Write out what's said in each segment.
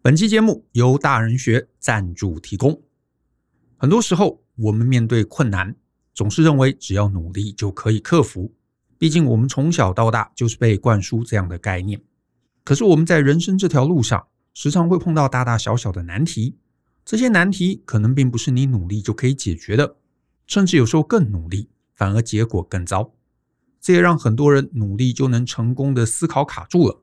本期节目由大人学赞助提供。很多时候，我们面对困难，总是认为只要努力就可以克服。毕竟，我们从小到大就是被灌输这样的概念。可是，我们在人生这条路上，时常会碰到大大小小的难题。这些难题可能并不是你努力就可以解决的，甚至有时候更努力，反而结果更糟。这也让很多人努力就能成功的思考卡住了。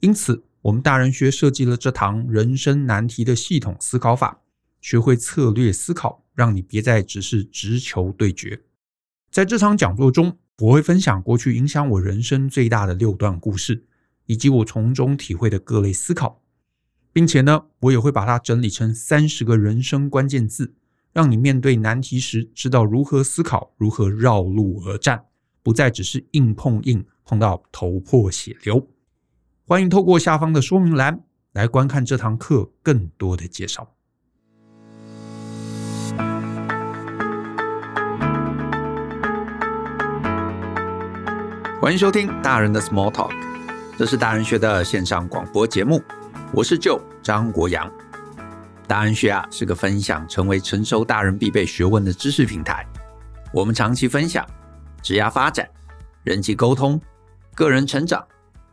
因此，我们大人学设计了这堂人生难题的系统思考法，学会策略思考，让你别再只是直球对决。在这场讲座中，我会分享过去影响我人生最大的六段故事，以及我从中体会的各类思考，并且呢，我也会把它整理成三十个人生关键字，让你面对难题时知道如何思考，如何绕路而战，不再只是硬碰硬，碰到头破血流。欢迎透过下方的说明栏来观看这堂课更多的介绍。欢迎收听大人的 Small Talk，这是大人学的线上广播节目，我是舅张国阳。大人学啊是个分享成为成熟大人必备学问的知识平台，我们长期分享职业发展、人际沟通、个人成长。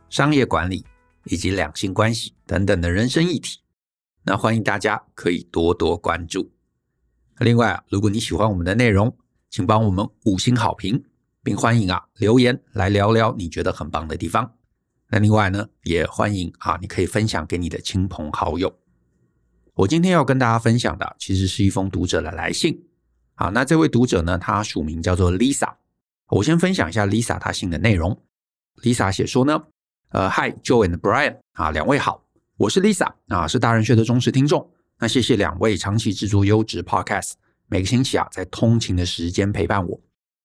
商业管理以及两性关系等等的人生议题，那欢迎大家可以多多关注。另外啊，如果你喜欢我们的内容，请帮我们五星好评，并欢迎啊留言来聊聊你觉得很棒的地方。那另外呢，也欢迎啊，你可以分享给你的亲朋好友。我今天要跟大家分享的，其实是一封读者的来信。好，那这位读者呢，他署名叫做 Lisa。我先分享一下 Lisa 她信的内容。Lisa 写说呢。呃，Hi，Joe and Brian 啊，两位好，我是 Lisa 啊，是大人学的忠实听众。那谢谢两位长期制作优质 Podcast，每个星期啊，在通勤的时间陪伴我。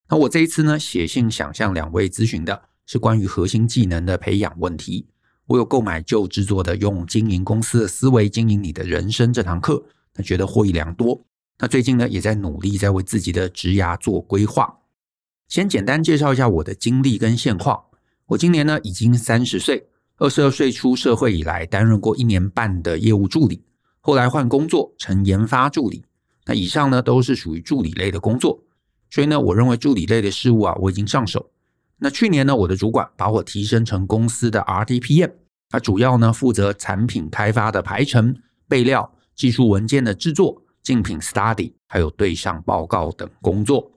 那我这一次呢，写信想向两位咨询的是关于核心技能的培养问题。我有购买 Joe 制作的《用经营公司的思维经营你的人生》这堂课，那觉得获益良多。那最近呢，也在努力在为自己的职涯做规划。先简单介绍一下我的经历跟现况。我今年呢已经三十岁，二十二岁出社会以来，担任过一年半的业务助理，后来换工作成研发助理。那以上呢都是属于助理类的工作，所以呢，我认为助理类的事务啊，我已经上手。那去年呢，我的主管把我提升成公司的 RDPM，他主要呢负责产品开发的排程、备料、技术文件的制作、竞品 study，还有对上报告等工作。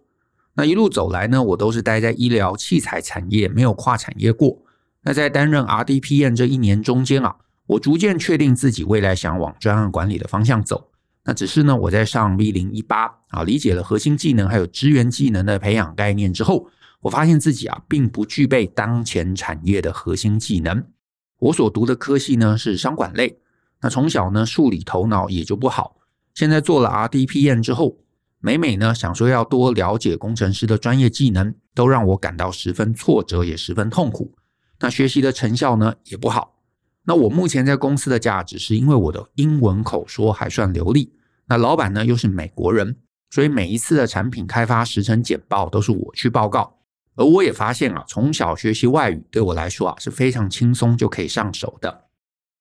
那一路走来呢，我都是待在医疗器材产业，没有跨产业过。那在担任 RDPM 这一年中间啊，我逐渐确定自己未来想往专案管理的方向走。那只是呢，我在上 V 零一八啊，理解了核心技能还有支援技能的培养概念之后，我发现自己啊，并不具备当前产业的核心技能。我所读的科系呢是商管类，那从小呢数理头脑也就不好。现在做了 RDPM 之后。每每呢想说要多了解工程师的专业技能，都让我感到十分挫折，也十分痛苦。那学习的成效呢也不好。那我目前在公司的价值是因为我的英文口说还算流利。那老板呢又是美国人，所以每一次的产品开发时程简报都是我去报告。而我也发现啊，从小学习外语对我来说啊是非常轻松就可以上手的。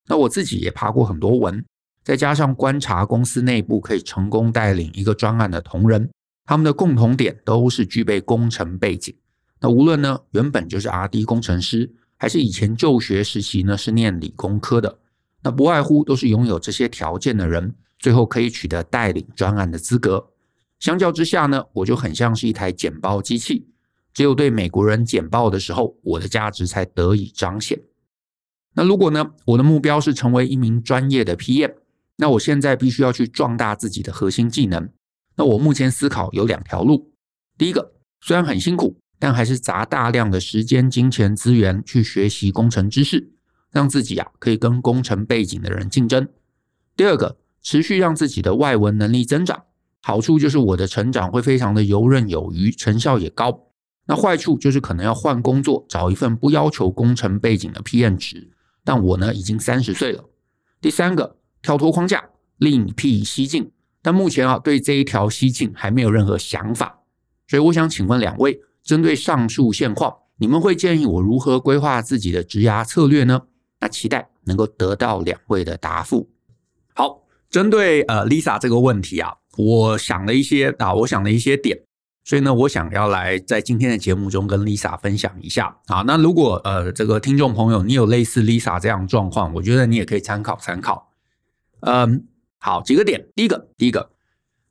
那我自己也爬过很多文。再加上观察公司内部可以成功带领一个专案的同仁，他们的共同点都是具备工程背景。那无论呢原本就是 RD 工程师，还是以前就学时期呢是念理工科的，那不外乎都是拥有这些条件的人，最后可以取得带领专案的资格。相较之下呢，我就很像是一台简报机器，只有对美国人简报的时候，我的价值才得以彰显。那如果呢，我的目标是成为一名专业的 PM。那我现在必须要去壮大自己的核心技能。那我目前思考有两条路。第一个，虽然很辛苦，但还是砸大量的时间、金钱、资源去学习工程知识，让自己啊可以跟工程背景的人竞争。第二个，持续让自己的外文能力增长。好处就是我的成长会非常的游刃有余，成效也高。那坏处就是可能要换工作，找一份不要求工程背景的 PM 职。但我呢已经三十岁了。第三个。跳脱框架，另辟蹊径，但目前啊，对这一条蹊径还没有任何想法，所以我想请问两位，针对上述现况，你们会建议我如何规划自己的职涯策略呢？那期待能够得到两位的答复。好，针对呃 Lisa 这个问题啊，我想了一些啊，我想了一些点。所以呢，我想要来在今天的节目中跟 Lisa 分享一下啊。那如果呃这个听众朋友你有类似 Lisa 这样状况，我觉得你也可以参考参考。嗯，好，几个点。第一个，第一个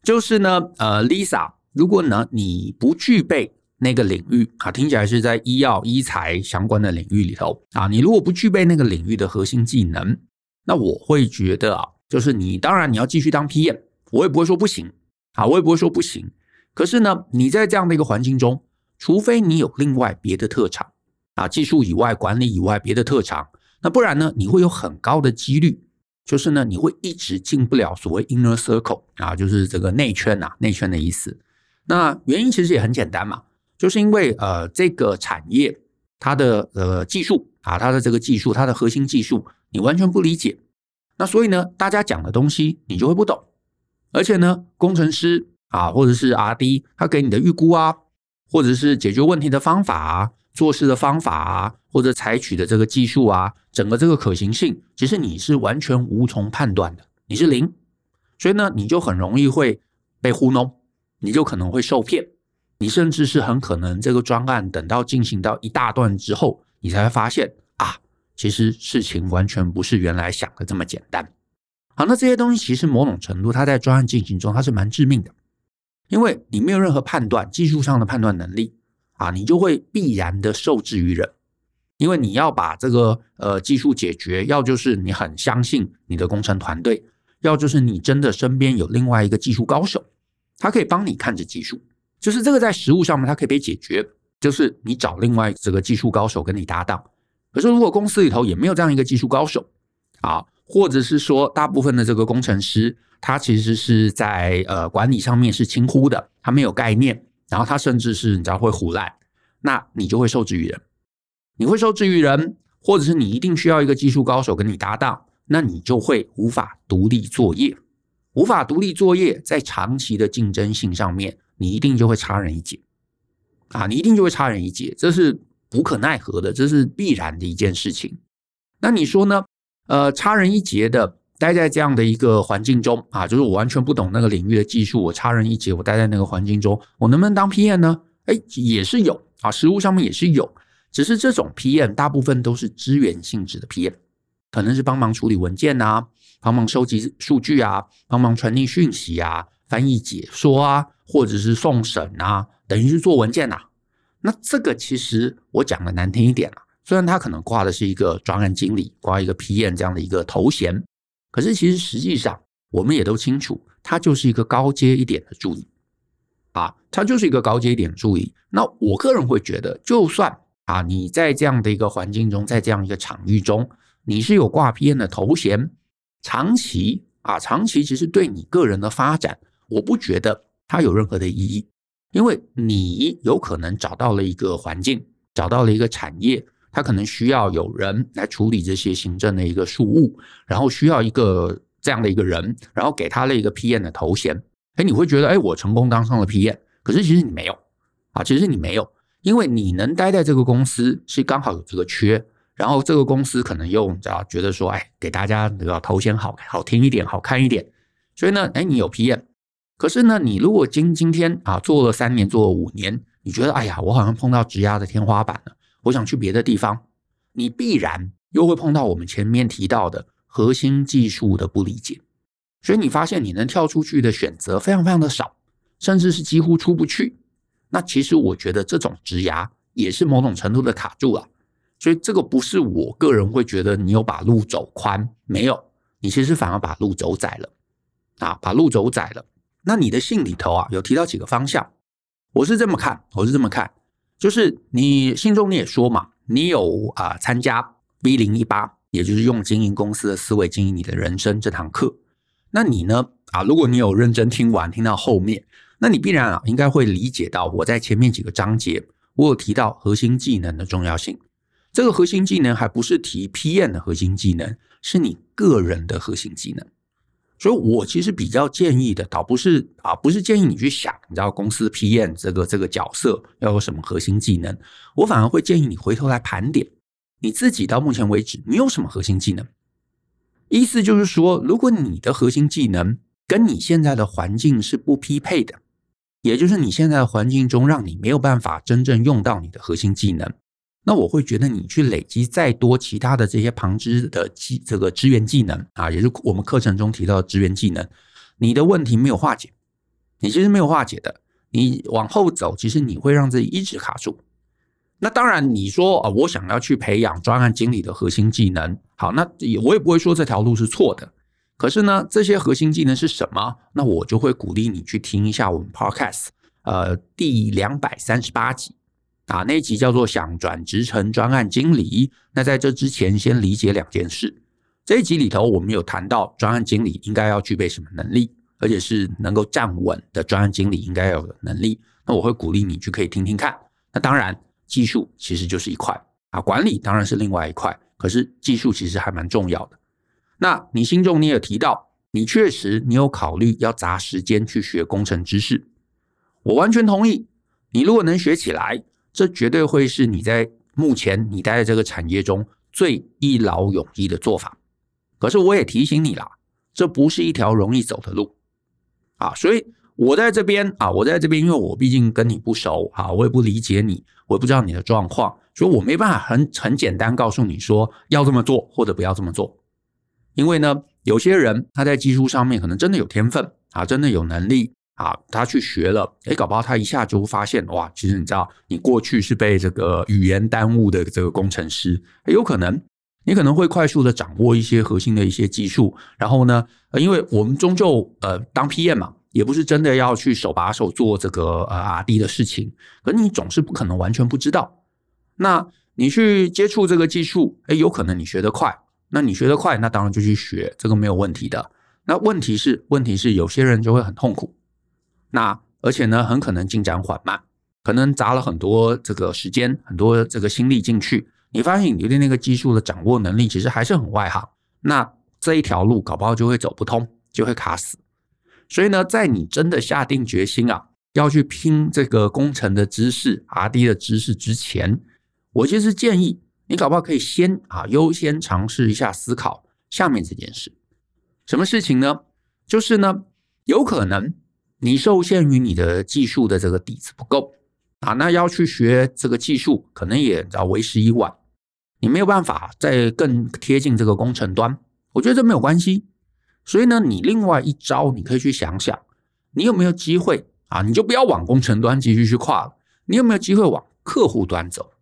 就是呢，呃，Lisa，如果呢你不具备那个领域啊，听起来是在医药医材相关的领域里头啊，你如果不具备那个领域的核心技能，那我会觉得啊，就是你当然你要继续当 PM，我也不会说不行啊，我也不会说不行。可是呢，你在这样的一个环境中，除非你有另外别的特长啊，技术以外、管理以外别的特长，那不然呢，你会有很高的几率，就是呢，你会一直进不了所谓 inner circle 啊，就是这个内圈呐，内圈的意思。那原因其实也很简单嘛，就是因为呃，这个产业它的呃技术啊，它的这个技术，它的核心技术，你完全不理解，那所以呢，大家讲的东西你就会不懂，而且呢，工程师。啊，或者是 RD 他给你的预估啊，或者是解决问题的方法啊，做事的方法啊，或者采取的这个技术啊，整个这个可行性，其实你是完全无从判断的，你是零，所以呢，你就很容易会被糊弄，你就可能会受骗，你甚至是很可能这个专案等到进行到一大段之后，你才会发现啊，其实事情完全不是原来想的这么简单。好，那这些东西其实某种程度，它在专案进行中，它是蛮致命的。因为你没有任何判断，技术上的判断能力啊，你就会必然的受制于人。因为你要把这个呃技术解决，要就是你很相信你的工程团队，要就是你真的身边有另外一个技术高手，他可以帮你看着技术，就是这个在实务上面它可以被解决，就是你找另外这个技术高手跟你搭档。可是如果公司里头也没有这样一个技术高手啊，或者是说大部分的这个工程师。他其实是在呃管理上面是轻忽的，他没有概念，然后他甚至是你知道会唬烂，那你就会受制于人，你会受制于人，或者是你一定需要一个技术高手跟你搭档，那你就会无法独立作业，无法独立作业，在长期的竞争性上面，你一定就会差人一截，啊，你一定就会差人一截，这是无可奈何的，这是必然的一件事情。那你说呢？呃，差人一截的。待在这样的一个环境中啊，就是我完全不懂那个领域的技术，我差人一截。我待在那个环境中，我能不能当 PM 呢？哎，也是有啊，实务上面也是有，只是这种 PM 大部分都是支援性质的 PM，可能是帮忙处理文件啊，帮忙收集数据啊，帮忙传递讯息啊，翻译解说啊，或者是送审啊，等于是做文件呐、啊。那这个其实我讲的难听一点啊，虽然他可能挂的是一个专案经理，挂一个 PM 这样的一个头衔。可是，其实实际上，我们也都清楚，他就是一个高阶一点的助理，啊，他就是一个高阶一点的助理。那我个人会觉得，就算啊，你在这样的一个环境中，在这样一个场域中，你是有挂 PM 的头衔，长期啊，长期其实对你个人的发展，我不觉得它有任何的意义，因为你有可能找到了一个环境，找到了一个产业。它可能需要有人来处理这些行政的一个事务，然后需要一个这样的一个人，然后给他了一个 PM 的头衔。哎，你会觉得，哎，我成功当上了 PM，可是其实你没有啊，其实你没有，因为你能待在这个公司是刚好有这个缺，然后这个公司可能又只要觉得说，哎，给大家这个头衔好好听一点，好看一点，所以呢，哎，你有 PM，可是呢，你如果今今天啊做了三年，做了五年，你觉得，哎呀，我好像碰到职压的天花板了。我想去别的地方，你必然又会碰到我们前面提到的核心技术的不理解，所以你发现你能跳出去的选择非常非常的少，甚至是几乎出不去。那其实我觉得这种职涯也是某种程度的卡住了，所以这个不是我个人会觉得你有把路走宽，没有，你其实反而把路走窄了啊，把路走窄了。那你的信里头啊有提到几个方向，我是这么看，我是这么看。就是你信中你也说嘛，你有啊参加 V 零一八，也就是用经营公司的思维经营你的人生这堂课。那你呢啊，如果你有认真听完听到后面，那你必然啊应该会理解到我在前面几个章节我有提到核心技能的重要性。这个核心技能还不是提 PM 的核心技能，是你个人的核心技能。所以我其实比较建议的，倒不是啊，不是建议你去想，你知道公司 PM 这个这个角色要有什么核心技能，我反而会建议你回头来盘点你自己到目前为止你有什么核心技能，意思就是说，如果你的核心技能跟你现在的环境是不匹配的，也就是你现在的环境中让你没有办法真正用到你的核心技能，那我会觉得你去累积再多其他的这些旁支的技这个支援技能啊，也是我们课程中提到的支援技能，你的问题没有化解，你其实没有化解的，你往后走，其实你会让自己一直卡住。那当然，你说啊，我想要去培养专案经理的核心技能，好，那也我也不会说这条路是错的。可是呢，这些核心技能是什么？那我就会鼓励你去听一下我们 Podcast，呃，第两百三十八集啊，那一集叫做“想转职成专案经理”。那在这之前，先理解两件事。这一集里头，我们有谈到专案经理应该要具备什么能力，而且是能够站稳的专案经理应该有的能力。那我会鼓励你去可以听听看。那当然。技术其实就是一块啊，管理当然是另外一块，可是技术其实还蛮重要的。那你心中你也提到，你确实你有考虑要砸时间去学工程知识，我完全同意。你如果能学起来，这绝对会是你在目前你待在这个产业中最一劳永逸的做法。可是我也提醒你啦，这不是一条容易走的路啊，所以。我在这边啊，我在这边，因为我毕竟跟你不熟啊，我也不理解你，我也不知道你的状况，所以我没办法很很简单告诉你说要这么做或者不要这么做。因为呢，有些人他在技术上面可能真的有天分啊，真的有能力啊，他去学了，诶，搞不好他一下就发现哇，其实你知道，你过去是被这个语言耽误的这个工程师，有可能你可能会快速的掌握一些核心的一些技术，然后呢，因为我们终究呃当 PM 嘛。也不是真的要去手把手做这个呃 R&D 的事情，可你总是不可能完全不知道。那你去接触这个技术，诶，有可能你学得快，那你学得快，那当然就去学，这个没有问题的。那问题是，问题是有些人就会很痛苦，那而且呢，很可能进展缓慢，可能砸了很多这个时间、很多这个心力进去，你发现你对那个技术的掌握能力其实还是很外行，那这一条路搞不好就会走不通，就会卡死。所以呢，在你真的下定决心啊，要去拼这个工程的知识、R&D 的知识之前，我其实建议你搞不好可以先啊，优先尝试一下思考下面这件事。什么事情呢？就是呢，有可能你受限于你的技术的这个底子不够啊，那要去学这个技术，可能也要为时已晚，你没有办法再更贴近这个工程端。我觉得这没有关系。所以呢，你另外一招，你可以去想想，你有没有机会啊？你就不要往工程端继续去跨了，你有没有机会往客户端走？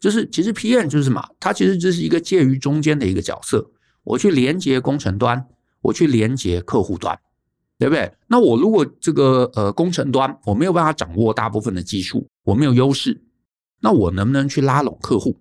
就是其实 PM 就是什么？它其实就是一个介于中间的一个角色。我去连接工程端，我去连接客户端，对不对？那我如果这个呃工程端我没有办法掌握大部分的技术，我没有优势，那我能不能去拉拢客户？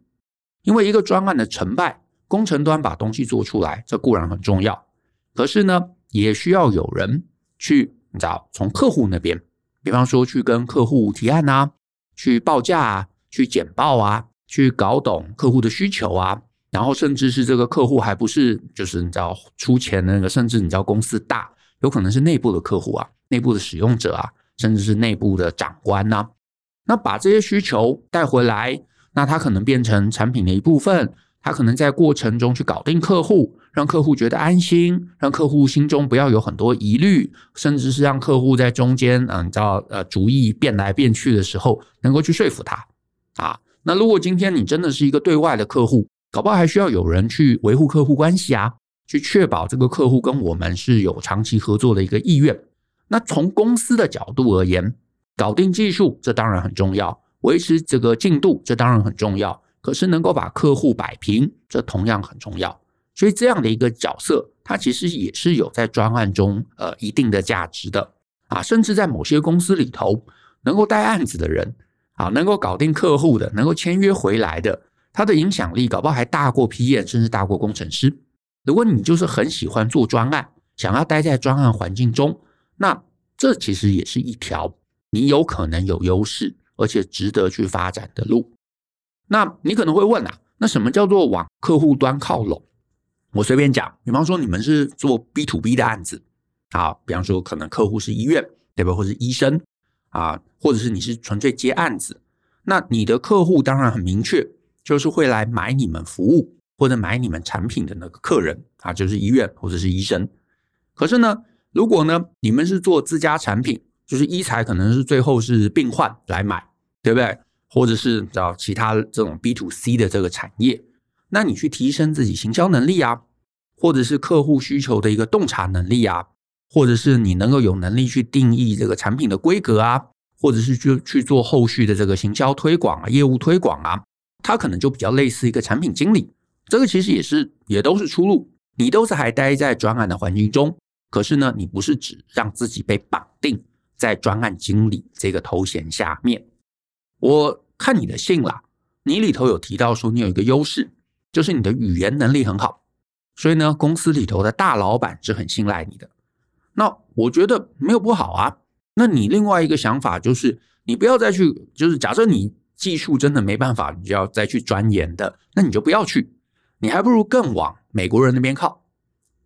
因为一个专案的成败，工程端把东西做出来，这固然很重要。可是呢，也需要有人去，你知道，从客户那边，比方说去跟客户提案啊，去报价啊，去简报啊，去搞懂客户的需求啊，然后甚至是这个客户还不是，就是你知道出钱的那个，甚至你知道公司大，有可能是内部的客户啊，内部的使用者啊，甚至是内部的长官呐、那把这些需求带回来，那它可能变成产品的一部分。他可能在过程中去搞定客户，让客户觉得安心，让客户心中不要有很多疑虑，甚至是让客户在中间，嗯，你知道，呃，主意变来变去的时候，能够去说服他啊。那如果今天你真的是一个对外的客户，搞不好还需要有人去维护客户关系啊，去确保这个客户跟我们是有长期合作的一个意愿。那从公司的角度而言，搞定技术这当然很重要，维持这个进度这当然很重要。可是能够把客户摆平，这同样很重要。所以这样的一个角色，它其实也是有在专案中呃一定的价值的啊。甚至在某些公司里头，能够带案子的人啊，能够搞定客户的，能够签约回来的，他的影响力搞不好还大过 PM，甚至大过工程师。如果你就是很喜欢做专案，想要待在专案环境中，那这其实也是一条你有可能有优势，而且值得去发展的路。那你可能会问啊，那什么叫做往客户端靠拢？我随便讲，比方说你们是做 B to B 的案子，好，比方说可能客户是医院，对吧？或者是医生啊，或者是你是纯粹接案子，那你的客户当然很明确，就是会来买你们服务，或者买你们产品的那个客人啊，就是医院或者是医生。可是呢，如果呢，你们是做自家产品，就是医材可能是最后是病患来买，对不对？或者是找其他这种 B to C 的这个产业，那你去提升自己行销能力啊，或者是客户需求的一个洞察能力啊，或者是你能够有能力去定义这个产品的规格啊，或者是去去做后续的这个行销推广啊、业务推广啊，它可能就比较类似一个产品经理。这个其实也是也都是出路，你都是还待在专案的环境中，可是呢，你不是只让自己被绑定在专案经理这个头衔下面。我看你的信啦，你里头有提到说你有一个优势，就是你的语言能力很好，所以呢，公司里头的大老板是很信赖你的。那我觉得没有不好啊。那你另外一个想法就是，你不要再去，就是假设你技术真的没办法，你就要再去钻研的，那你就不要去。你还不如更往美国人那边靠，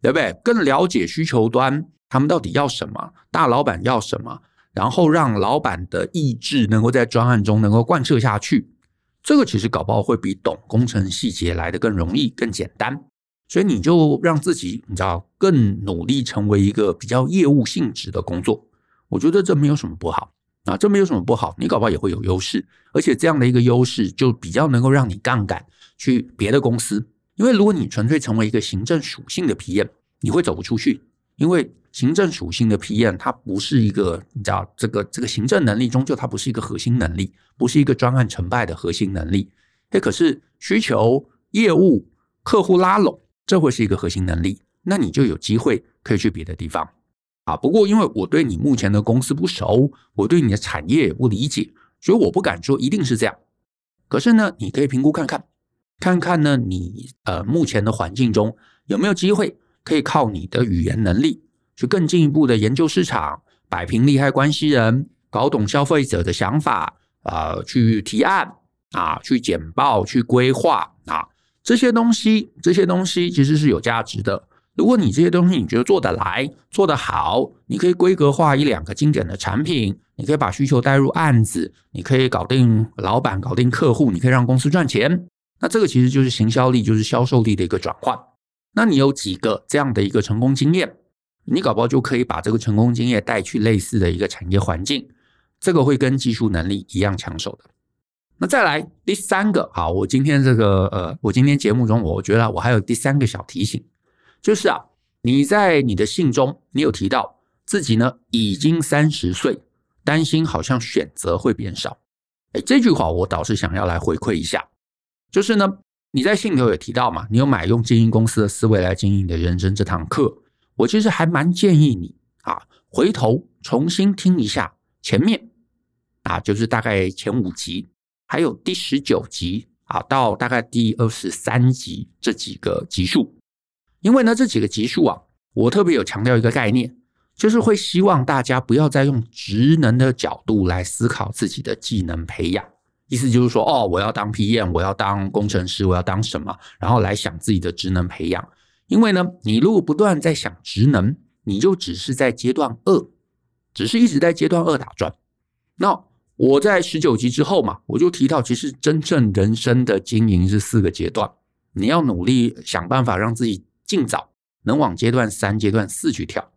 对不对？更了解需求端，他们到底要什么，大老板要什么，然后让老板的意志能够在专案中能够贯彻下去。这个其实搞不好会比懂工程细节来的更容易、更简单。所以你就让自己，你知道，更努力成为一个比较业务性质的工作。我觉得这没有什么不好啊，这没有什么不好。你搞不好也会有优势，而且这样的一个优势就比较能够让你杠杆去别的公司。因为如果你纯粹成为一个行政属性的 PM，你会走不出去。因为行政属性的 PM，它不是一个，你知道，这个这个行政能力终究它不是一个核心能力，不是一个专案成败的核心能力。哎，可是需求、业务、客户拉拢，这会是一个核心能力。那你就有机会可以去别的地方啊。不过因为我对你目前的公司不熟，我对你的产业也不理解，所以我不敢说一定是这样。可是呢，你可以评估看看。看看呢，你呃目前的环境中有没有机会可以靠你的语言能力去更进一步的研究市场，摆平利害关系人，搞懂消费者的想法啊、去提案啊，去简报，去规划，这些东西，这些东西其实是有价值的。如果你这些东西你觉得做得来，做得好，你可以规格化一两个经典的产品，你可以把需求带入案子，你可以搞定老板，搞定客户，你可以让公司赚钱。那这个其实就是行销力，就是销售力的一个转换。那你有几个这样的一个成功经验，你搞不好就可以把这个成功经验带去类似的一个产业环境，这个会跟技术能力一样抢手的。那再来第三个，好，我今天这个呃，我今天节目中，我觉得我还有第三个小提醒，就是啊，你在你的信中，你有提到自己呢已经三十岁，担心好像选择会变少。哎，这句话我倒是想要来回馈一下。就是呢，你在信里头也提到嘛，你有买用经营公司的思维来经营你的人生这堂课。我其实还蛮建议你啊，回头重新听一下前面啊，就是大概前五集，还有第十九集啊，到大概第二十三集这几个集数。因为呢，这几个集数啊，我特别有强调一个概念，就是会希望大家不要再用职能的角度来思考自己的技能培养。意思就是说，哦，我要当 PM，我要当工程师，我要当什么？然后来想自己的职能培养。因为呢，你如果不断在想职能，你就只是在阶段二，只是一直在阶段二打转。那我在十九集之后嘛，我就提到，其实真正人生的经营是四个阶段，你要努力想办法让自己尽早能往阶段三、阶段四去跳。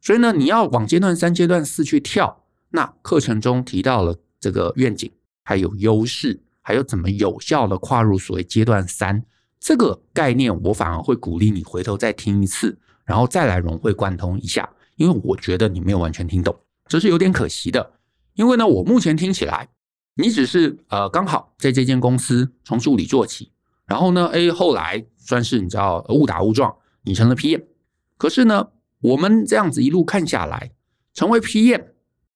所以呢，你要往阶段三、阶段四去跳，那课程中提到了这个愿景。还有优势，还有怎么有效的跨入所谓阶段三这个概念，我反而会鼓励你回头再听一次，然后再来融会贯通一下，因为我觉得你没有完全听懂，这是有点可惜的。因为呢，我目前听起来，你只是呃刚好在这间公司从助理做起，然后呢，哎，后来算是你知道误打误撞，你成了 PM。可是呢，我们这样子一路看下来，成为 PM，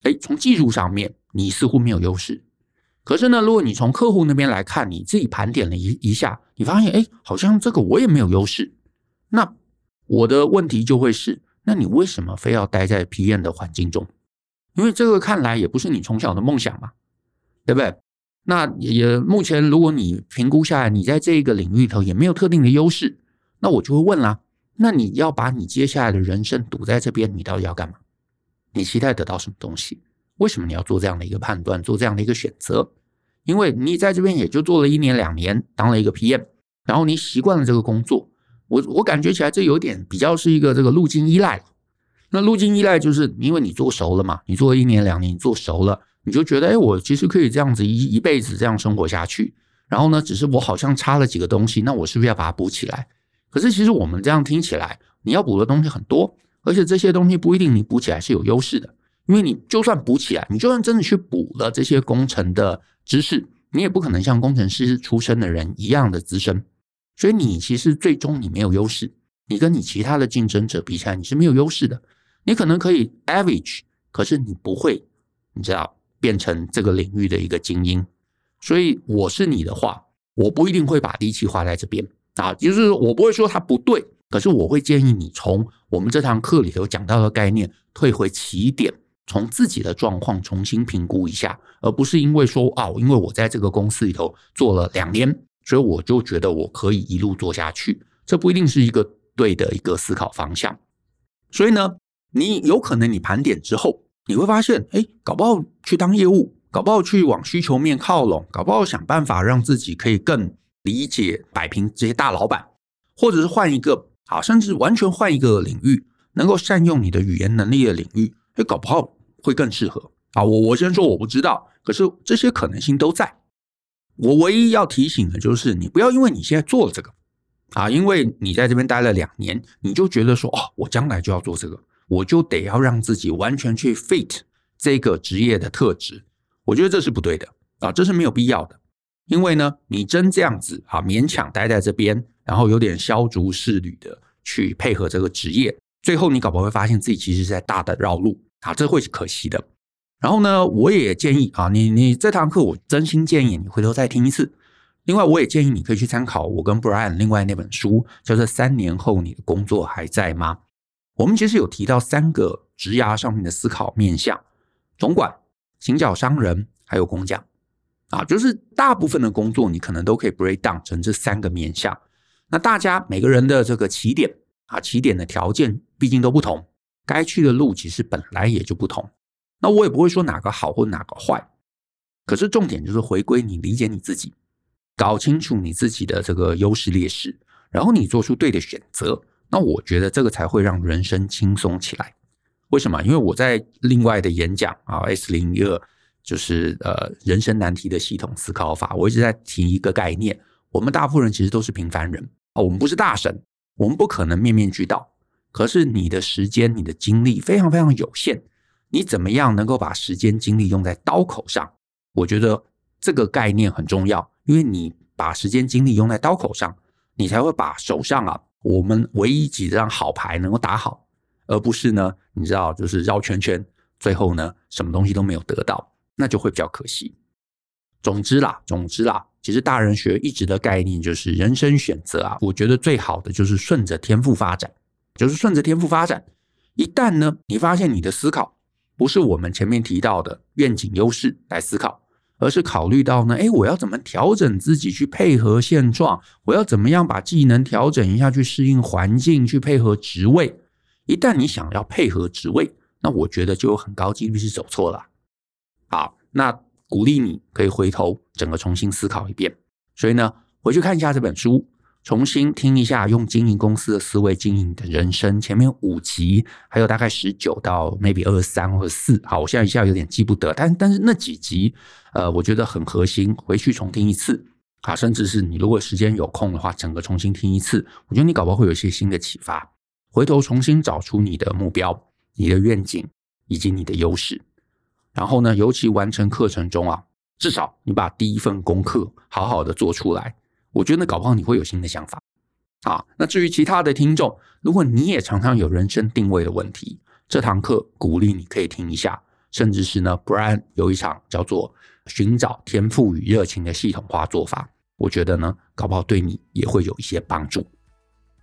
哎，从技术上面你似乎没有优势。可是呢，如果你从客户那边来看，你自己盘点了一一下，你发现，哎，好像这个我也没有优势。那我的问题就会是，那你为什么非要待在 PM 的环境中？因为这个看来也不是你从小的梦想嘛，对不对？那也目前如果你评估下来，你在这个领域里头也没有特定的优势，那我就会问啦，那你要把你接下来的人生堵在这边，你到底要干嘛？你期待得到什么东西？为什么你要做这样的一个判断，做这样的一个选择？因为你在这边也就做了一年两年，当了一个 PM，然后你习惯了这个工作，我我感觉起来这有点比较是一个这个路径依赖。那路径依赖就是因为你做熟了嘛，你做一年两年，你做熟了，你就觉得哎，我其实可以这样子一一辈子这样生活下去。然后呢，只是我好像差了几个东西，那我是不是要把它补起来？可是其实我们这样听起来，你要补的东西很多，而且这些东西不一定你补起来是有优势的，因为你就算补起来，你就算真的去补了这些工程的知识，你也不可能像工程师出身的人一样的资深。所以你其实最终你没有优势，你跟你其他的竞争者比起来，你是没有优势的。你可能可以 average，可是你不会，你知道变成这个领域的一个精英。所以我是你的话，我不一定会把力气花在这边啊，就是我不会说它不对，可是我会建议你从我们这堂课里头讲到的概念退回起点，从自己的状况重新评估一下，而不是因为说啊，因为我在这个公司里头做了两年，所以我就觉得我可以一路做下去，这不一定是一个对的一个思考方向。所以呢，你有可能你盘点之后，你会发现，哎，搞不好去当业务。搞不好去往需求面靠拢，搞不好想办法让自己可以更理解摆平这些大老板，或者是换一个啊，甚至完全换一个领域，能够善用你的语言能力的领域，哎，搞不好会更适合啊。我我先说我不知道，可是这些可能性都在。我唯一要提醒的就是，你不要因为你现在做了这个啊，因为你在这边待了两年，你就觉得说哦，我将来就要做这个，我就得要让自己完全去 fit 这个职业的特质。我觉得这是不对的啊，这是没有必要的。因为呢，你真这样子啊，勉强待在这边，然后有点削足适履的去配合这个职业，最后你搞不好会发现自己其实是在大的绕路啊，这会是可惜的。然后呢，我也建议啊，你你这堂课我真心建议你回头再听一次。另外，我也建议你可以去参考我跟 Brian 另外那本书，叫做《三年后你的工作还在吗》。我们其实有提到三个职涯上面的思考面向，总管。行脚商人还有工匠啊，就是大部分的工作你可能都可以 break down 成这三个面向。那大家每个人的这个起点啊，起点的条件毕竟都不同，该去的路其实本来也就不同。那我也不会说哪个好或哪个坏，可是重点就是回归你理解你自己，搞清楚你自己的这个优势劣势，然后你做出对的选择。那我觉得这个才会让人生轻松起来。为什么？因为我在另外的演讲啊，S 零一二就是呃人生难题的系统思考法，我一直在提一个概念：我们大部分人其实都是平凡人啊，我们不是大神，我们不可能面面俱到。可是你的时间、你的精力非常非常有限，你怎么样能够把时间精力用在刀口上？我觉得这个概念很重要，因为你把时间精力用在刀口上，你才会把手上啊我们唯一几张好牌能够打好。而不是呢，你知道，就是绕圈圈，最后呢，什么东西都没有得到，那就会比较可惜。总之啦，总之啦，其实大人学一直的概念就是人生选择啊，我觉得最好的就是顺着天赋发展，就是顺着天赋发展。一旦呢，你发现你的思考不是我们前面提到的愿景优势来思考，而是考虑到呢，诶，我要怎么调整自己去配合现状，我要怎么样把技能调整一下去适应环境，去配合职位。一旦你想要配合职位，那我觉得就有很高几率是走错了。好，那鼓励你可以回头整个重新思考一遍。所以呢，回去看一下这本书，重新听一下用经营公司的思维经营的人生。前面五集还有大概十九到 maybe 二十三或四，好，我现在一下有点记不得，但但是那几集，呃，我觉得很核心，回去重听一次啊，甚至是你如果时间有空的话，整个重新听一次，我觉得你搞不好会有一些新的启发。回头重新找出你的目标、你的愿景以及你的优势，然后呢，尤其完成课程中啊，至少你把第一份功课好好的做出来，我觉得搞不好你会有新的想法啊。那至于其他的听众，如果你也常常有人生定位的问题，这堂课鼓励你可以听一下，甚至是呢，Brian 有一场叫做“寻找天赋与热情”的系统化做法，我觉得呢，搞不好对你也会有一些帮助。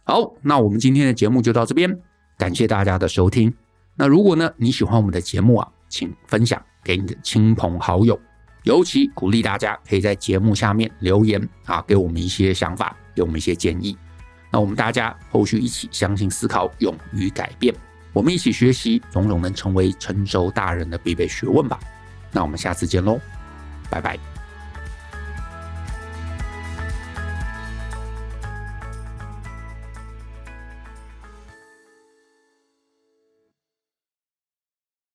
好，那我们今天的节目就到这边，感谢大家的收听。那如果呢，你喜欢我们的节目啊，请分享给你的亲朋好友，尤其鼓励大家可以在节目下面留言啊，给我们一些想法，给我们一些建议。那我们大家后续一起相信、思考、勇于改变，我们一起学习，种种能成为成熟大人的必备学问吧。那我们下次见喽，拜拜。